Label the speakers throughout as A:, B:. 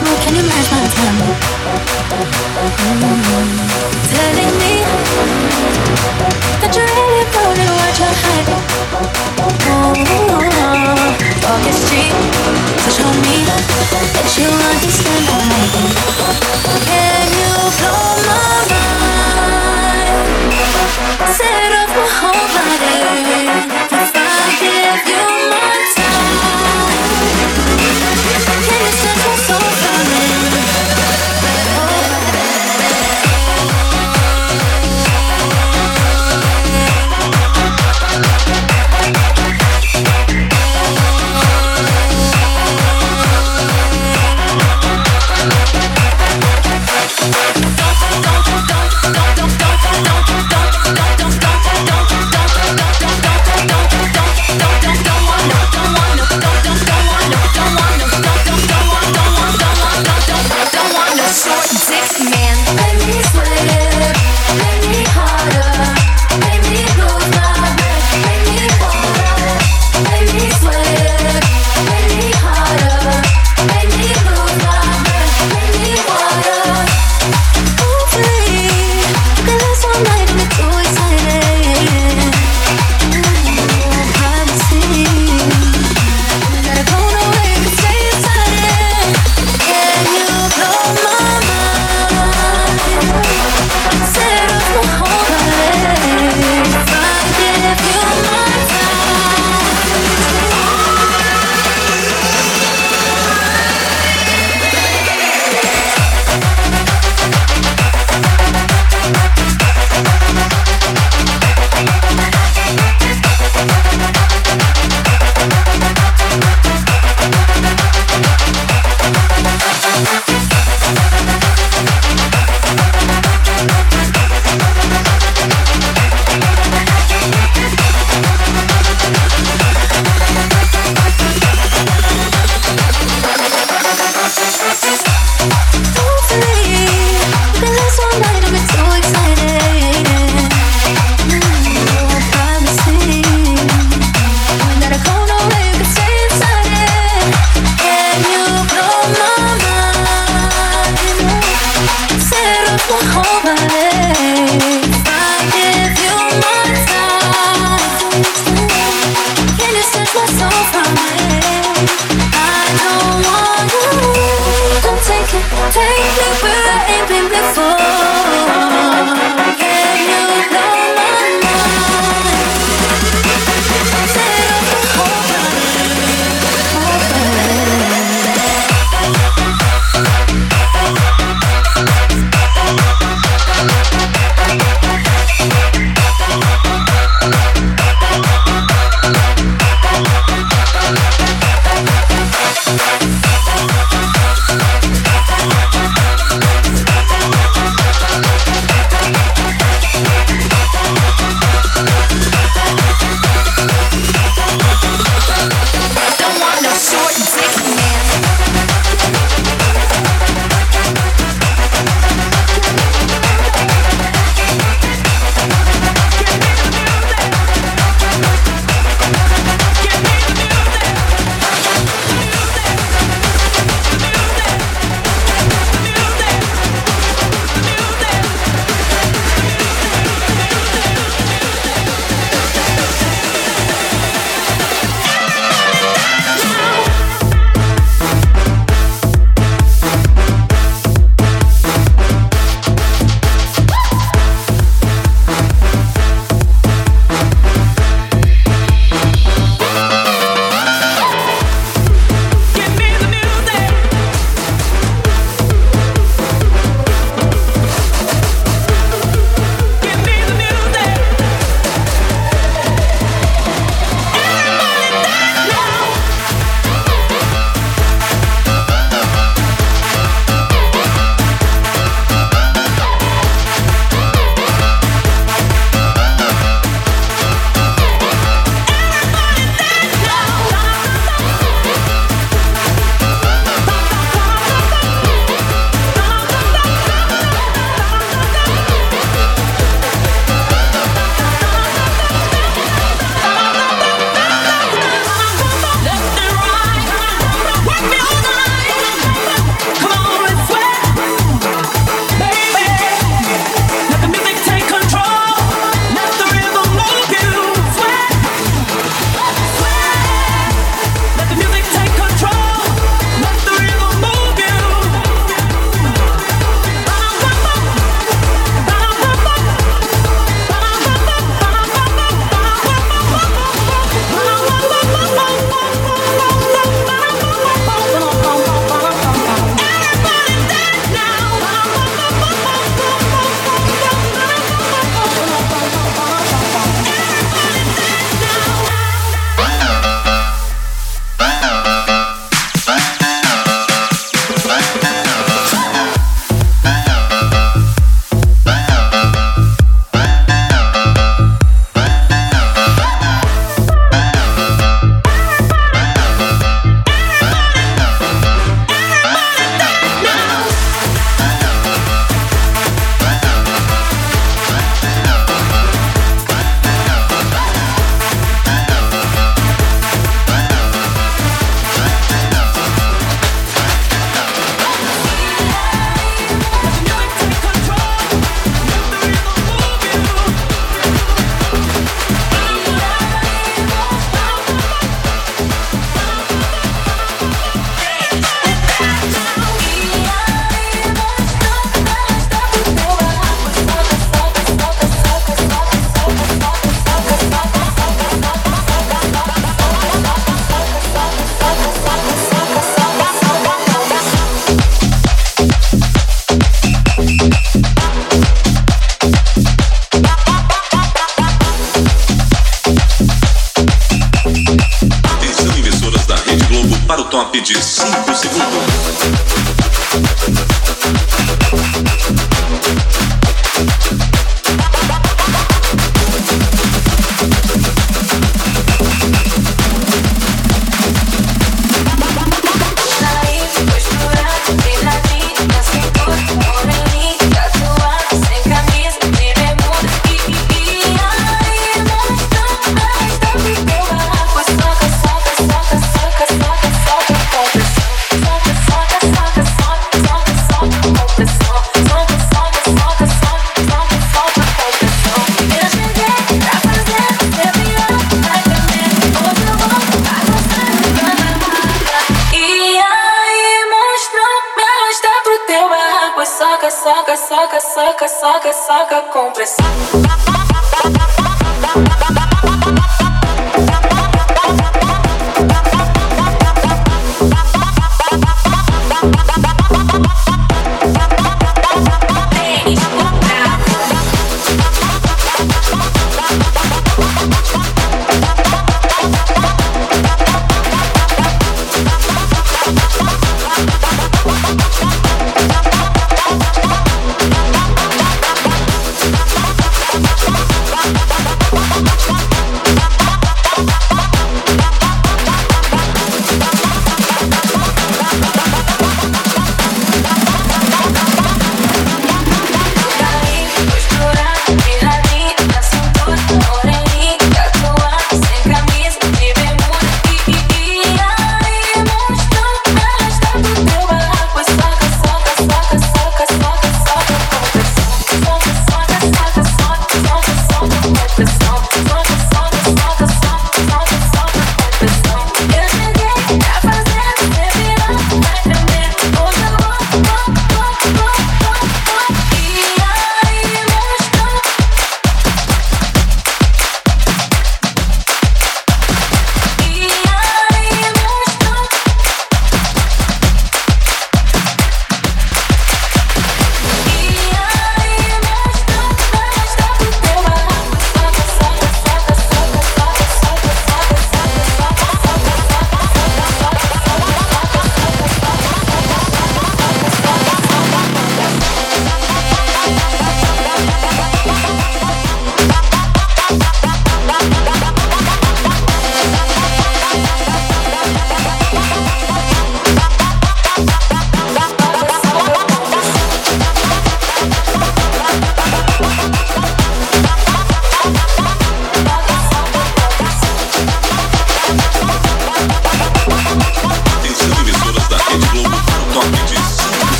A: mood. Can you match my timing? Mm-hmm. Telling me that you're really it, what you're hiding. Oh, walk is cheap, so show me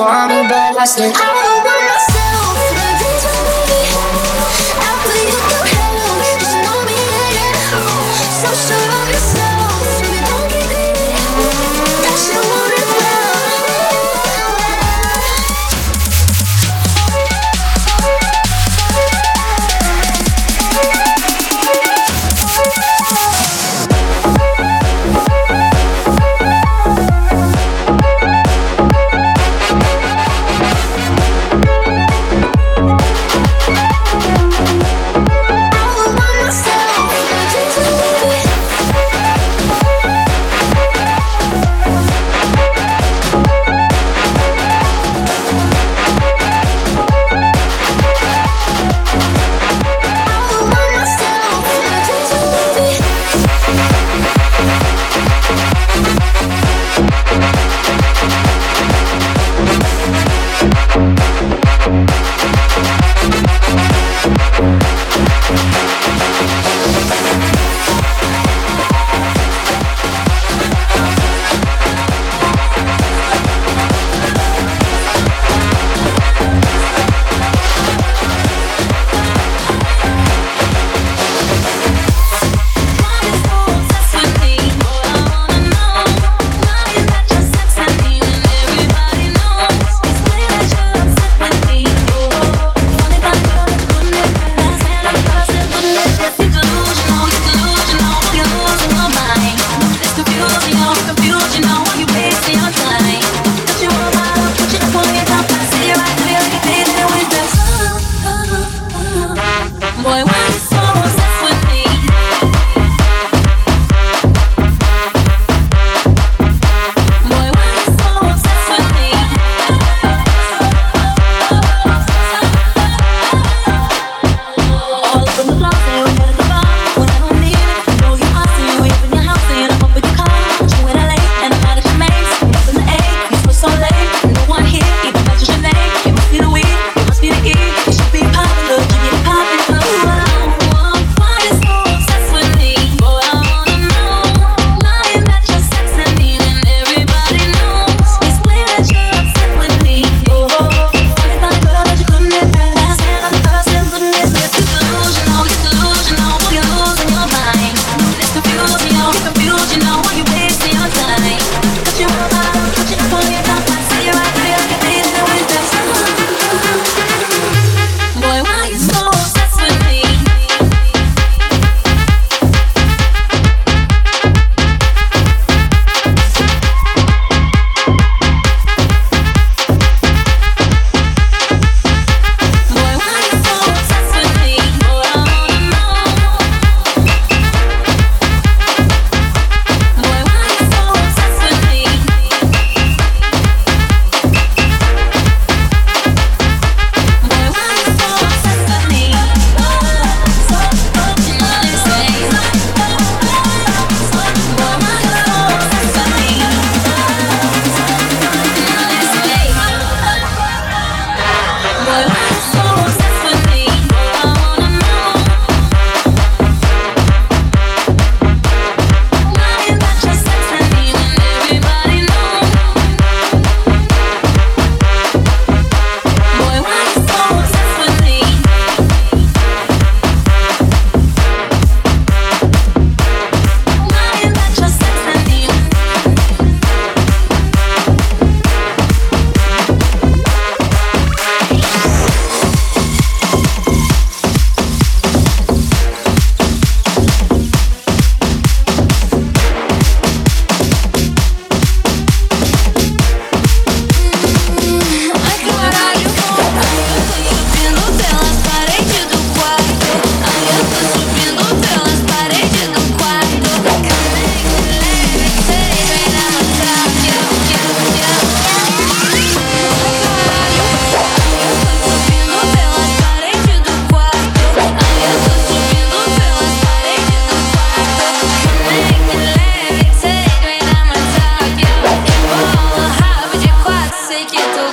A: want me, but I said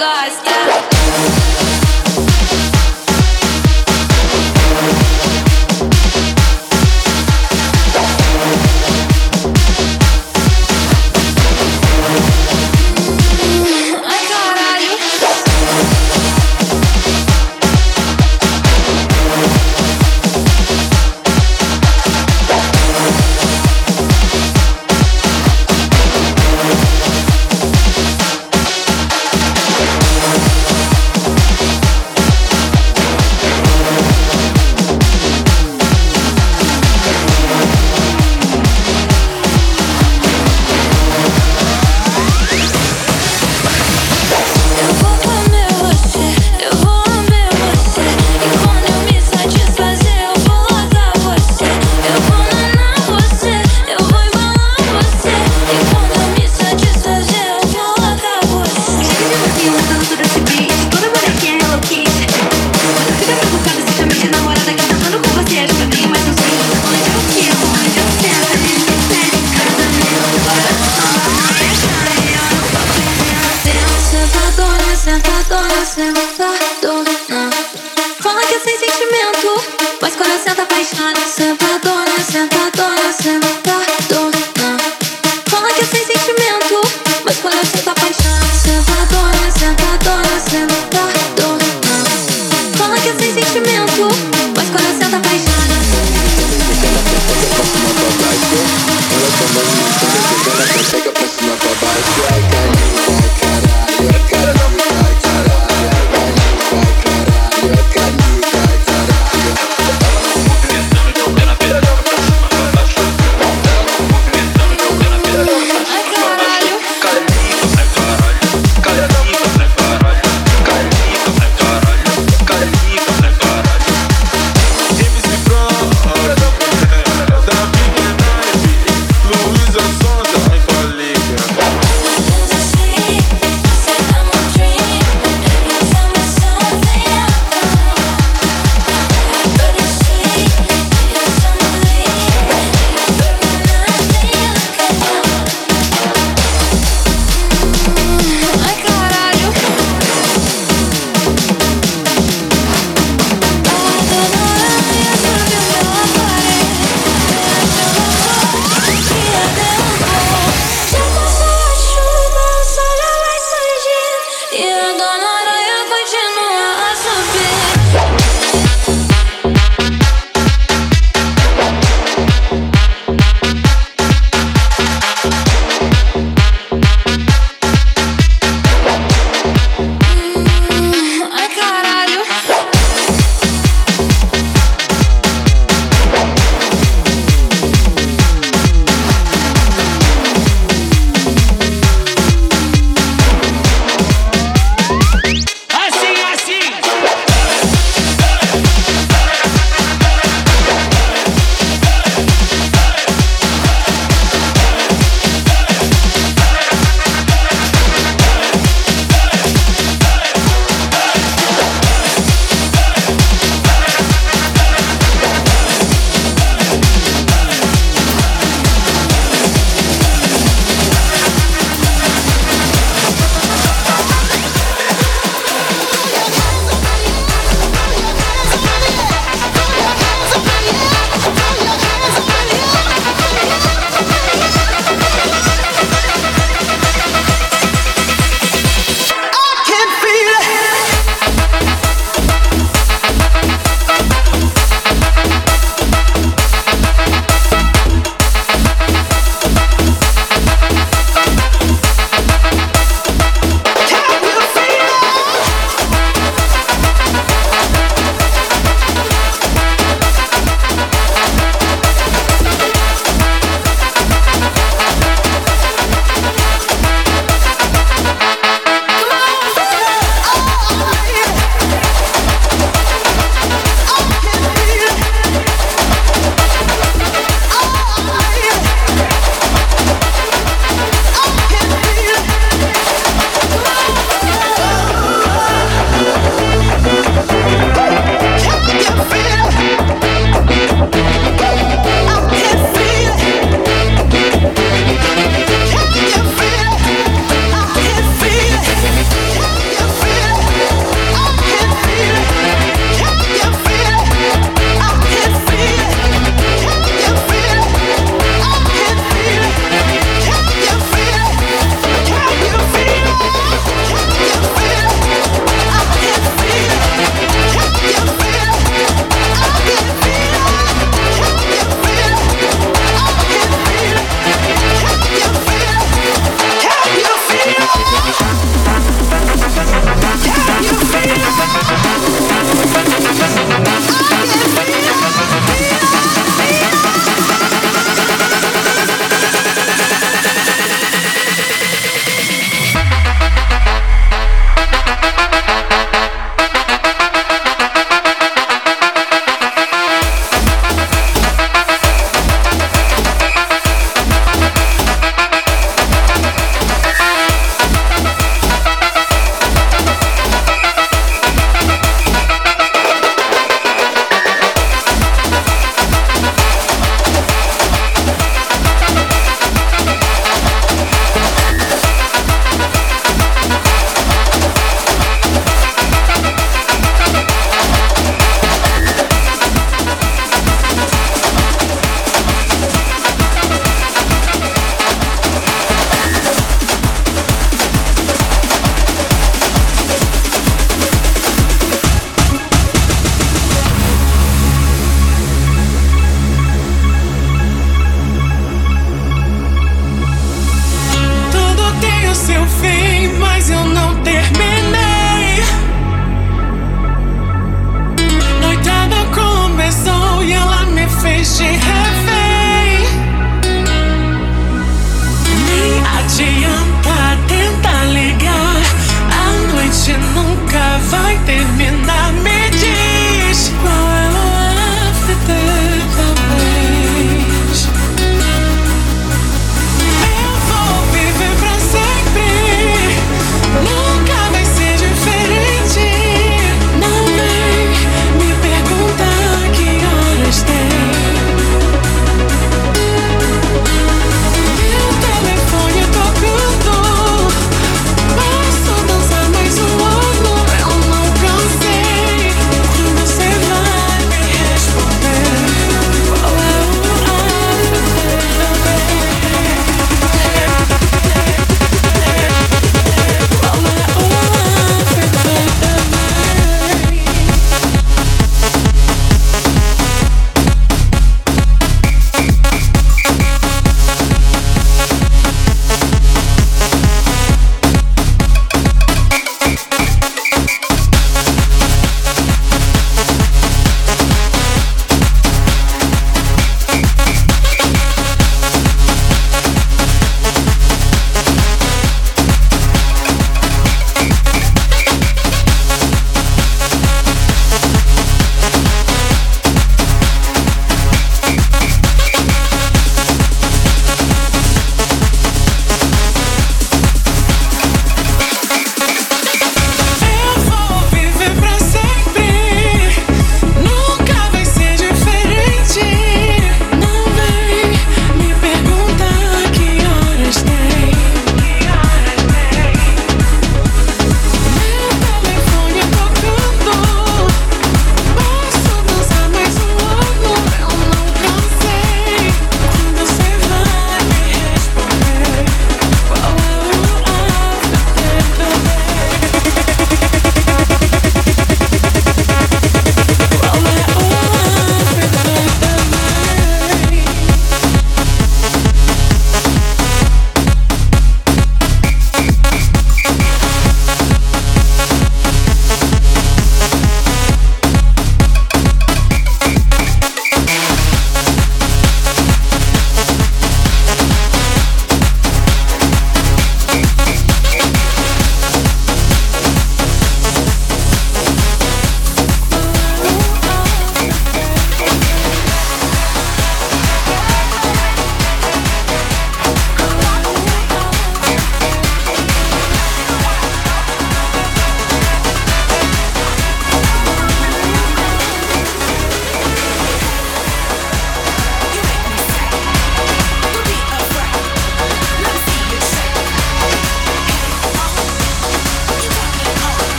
A: guys.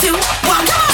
A: two, one, come on!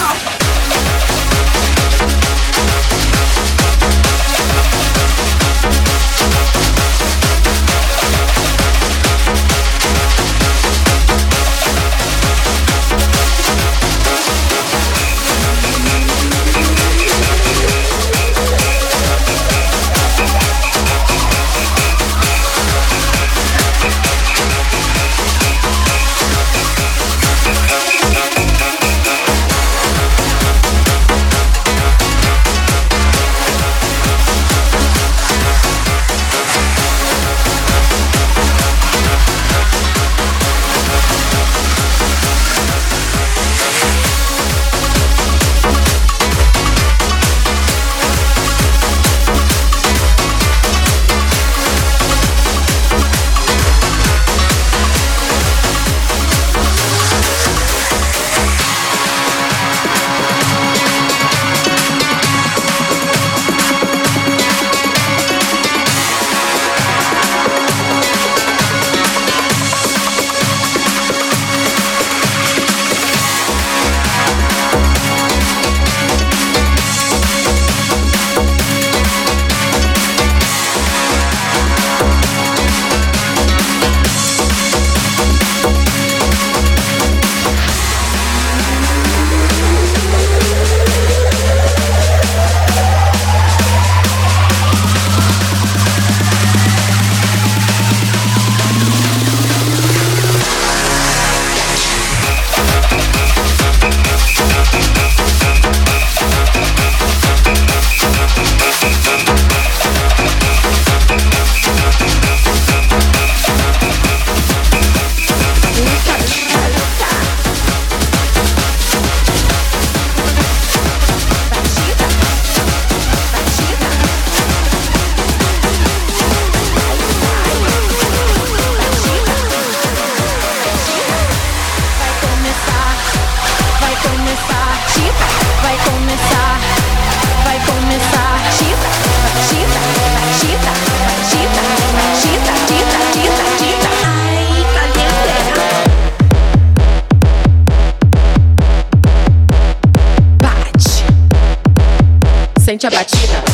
B: Sente a batida.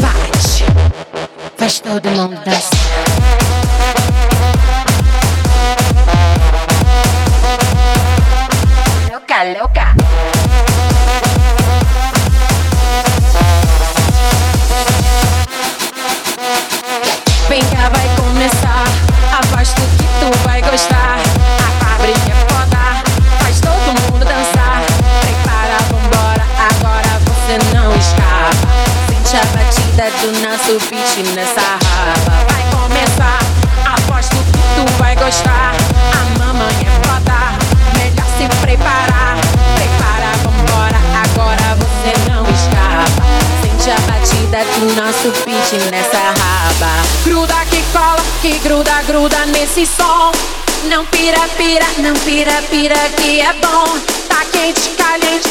B: Bate, faz todo mundo dançar. Nessa raba. Vai começar, aposto que tu vai gostar. A mamãe é foda, melhor se preparar. Prepara, vambora, agora você não escapa. Sente a batida do nosso beat nessa raba. Gruda que cola, que gruda, gruda nesse som. Não pira, pira, não pira, pira que é bom. Tá quente, caliente,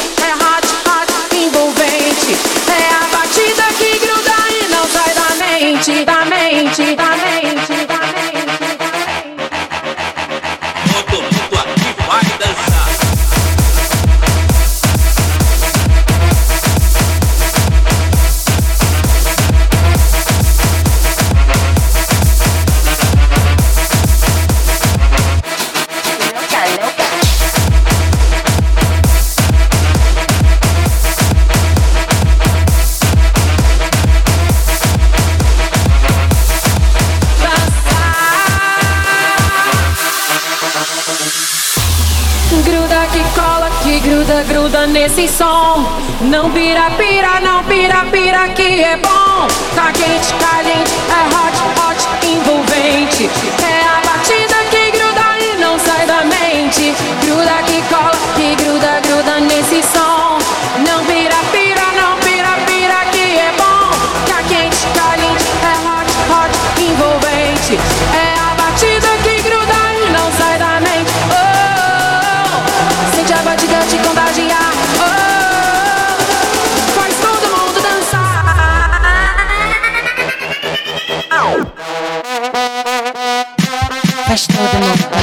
B: nesse som. Não pira, pira, não pira, pira que é bom. Tá quente, caliente, é hot, hot, envolvente. É a batida que gruda e não sai da mente. Gruda que cola, que gruda, gruda nesse som. Faz todo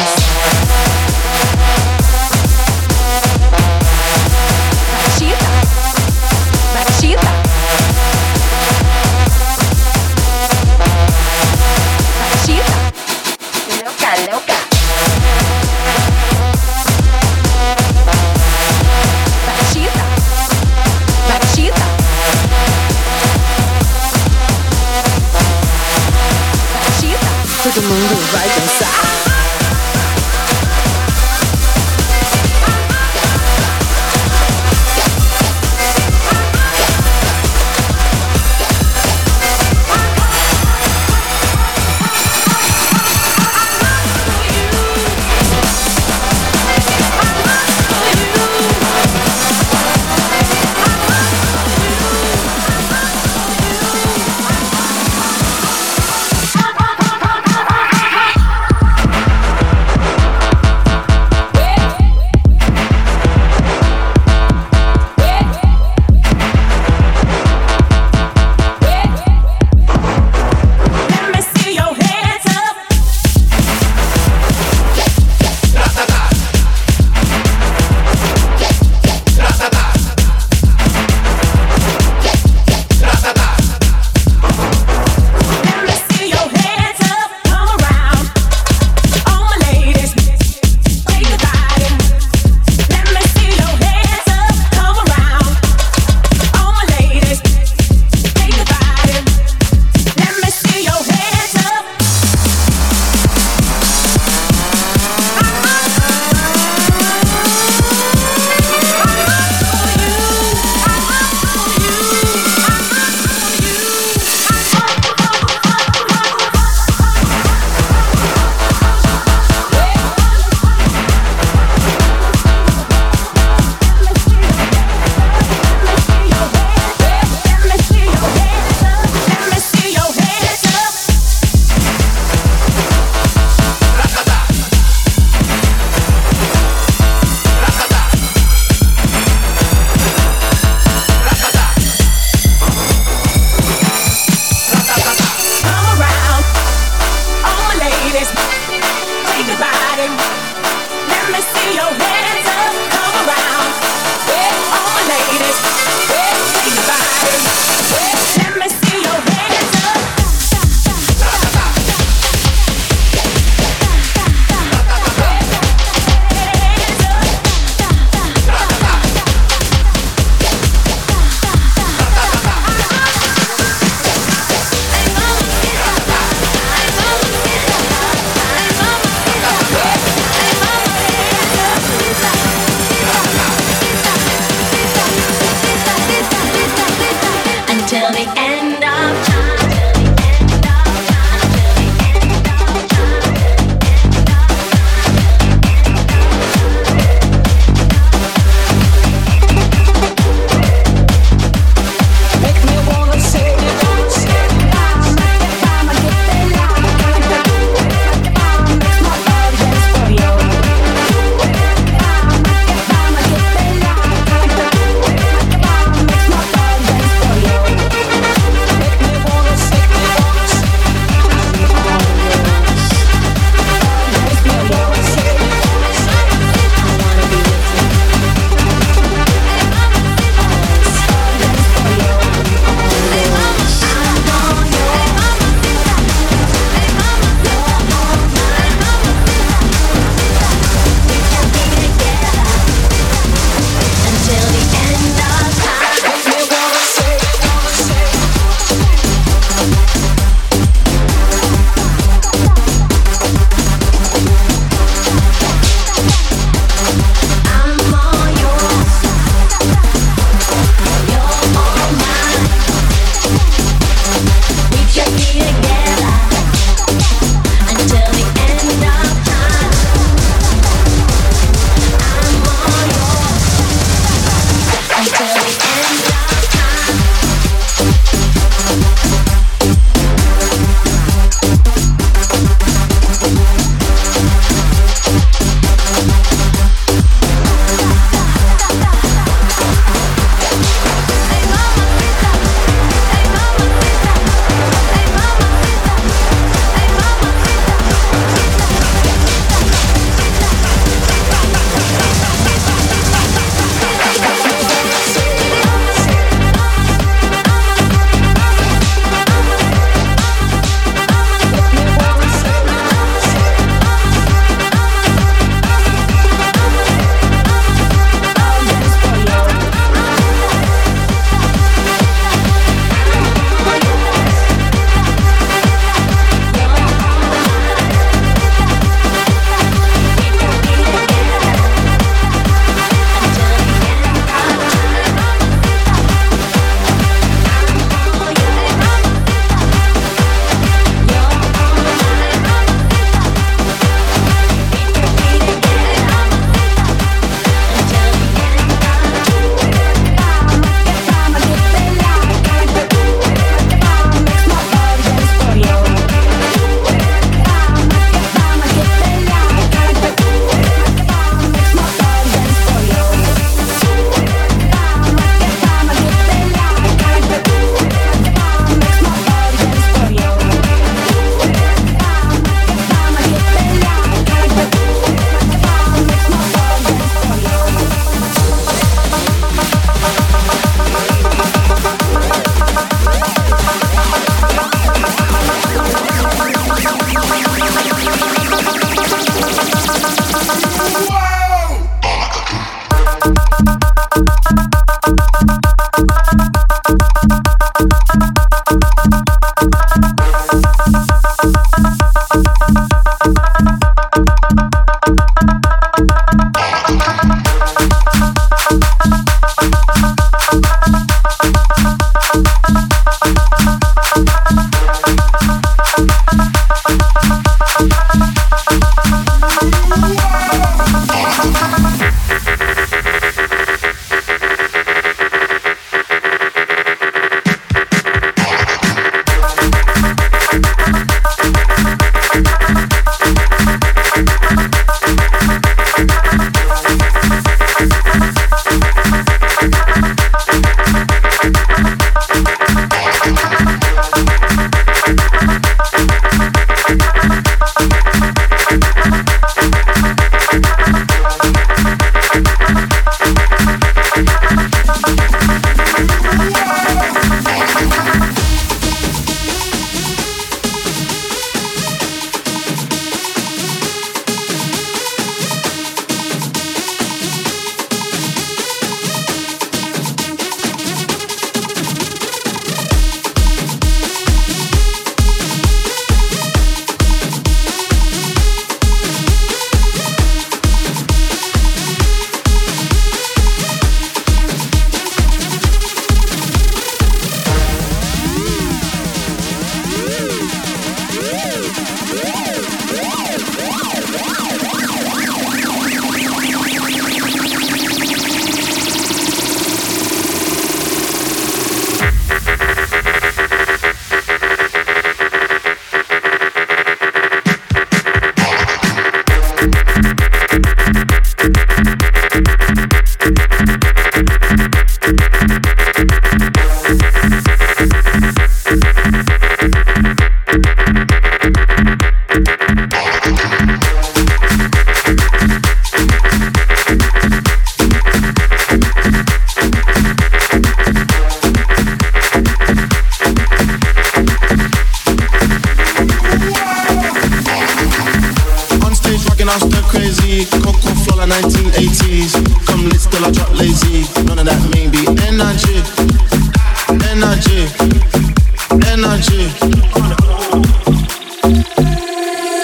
C: you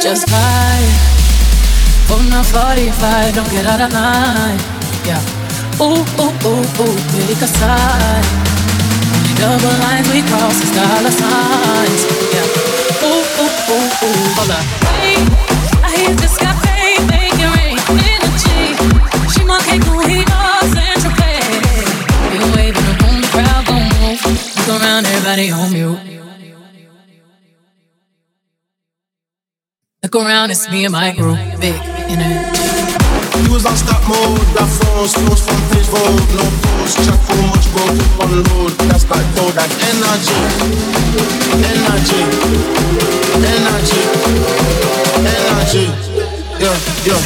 D: Just vibe from the 45, don't get out of line. Yeah. Ooh, ooh, ooh, ooh, a side. Only double lines we cross is dollar signs. Yeah. Ooh, ooh, ooh, ooh, hold up. Wait, I hear this cafe making rain energy. She marque cogidos and tropez. You waving up on the crowd, gon' move. Look around, everybody on mute. Around, it's me and my group. Big energy.
C: He was on stop mode, that phones, close from page road, no post, check too much, go keep on load. That's like all that energy, energy, energy, energy. Yeah, yeah.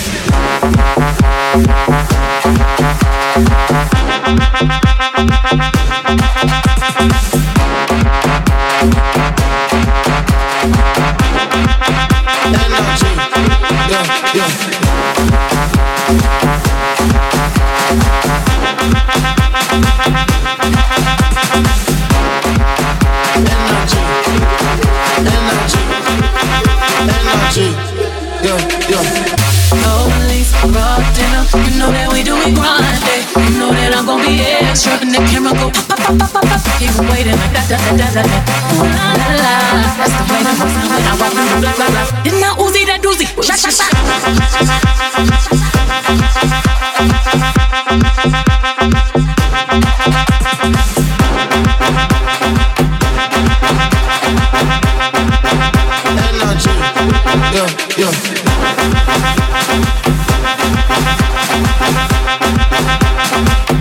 D: Know that we do it grinding. Gonna. And the camera go pop, pop, pop, pop, pop. Keep it waiting like that, that, that, that. Ooh la la la. That's the way moves when I walk blah, blah, blah. Didn't I Uzi that doozy? Shot, shot.
C: Energy, yeah, yeah. Yeah,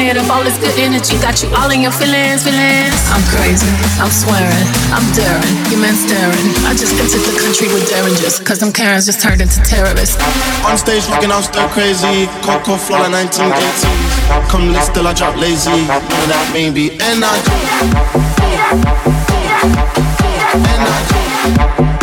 D: flicking it up. All this good energy got you all in your feelings, feelings. I'm crazy, I'm swearing, I'm daring. You men staring. I just entered the country with derringers, cause them Karens just turned into terrorists.
C: On stage rocking, I'm still crazy. Coco Flora 1980s. Come lit till I drop lazy. None of that maybe energy. Energy. Energy.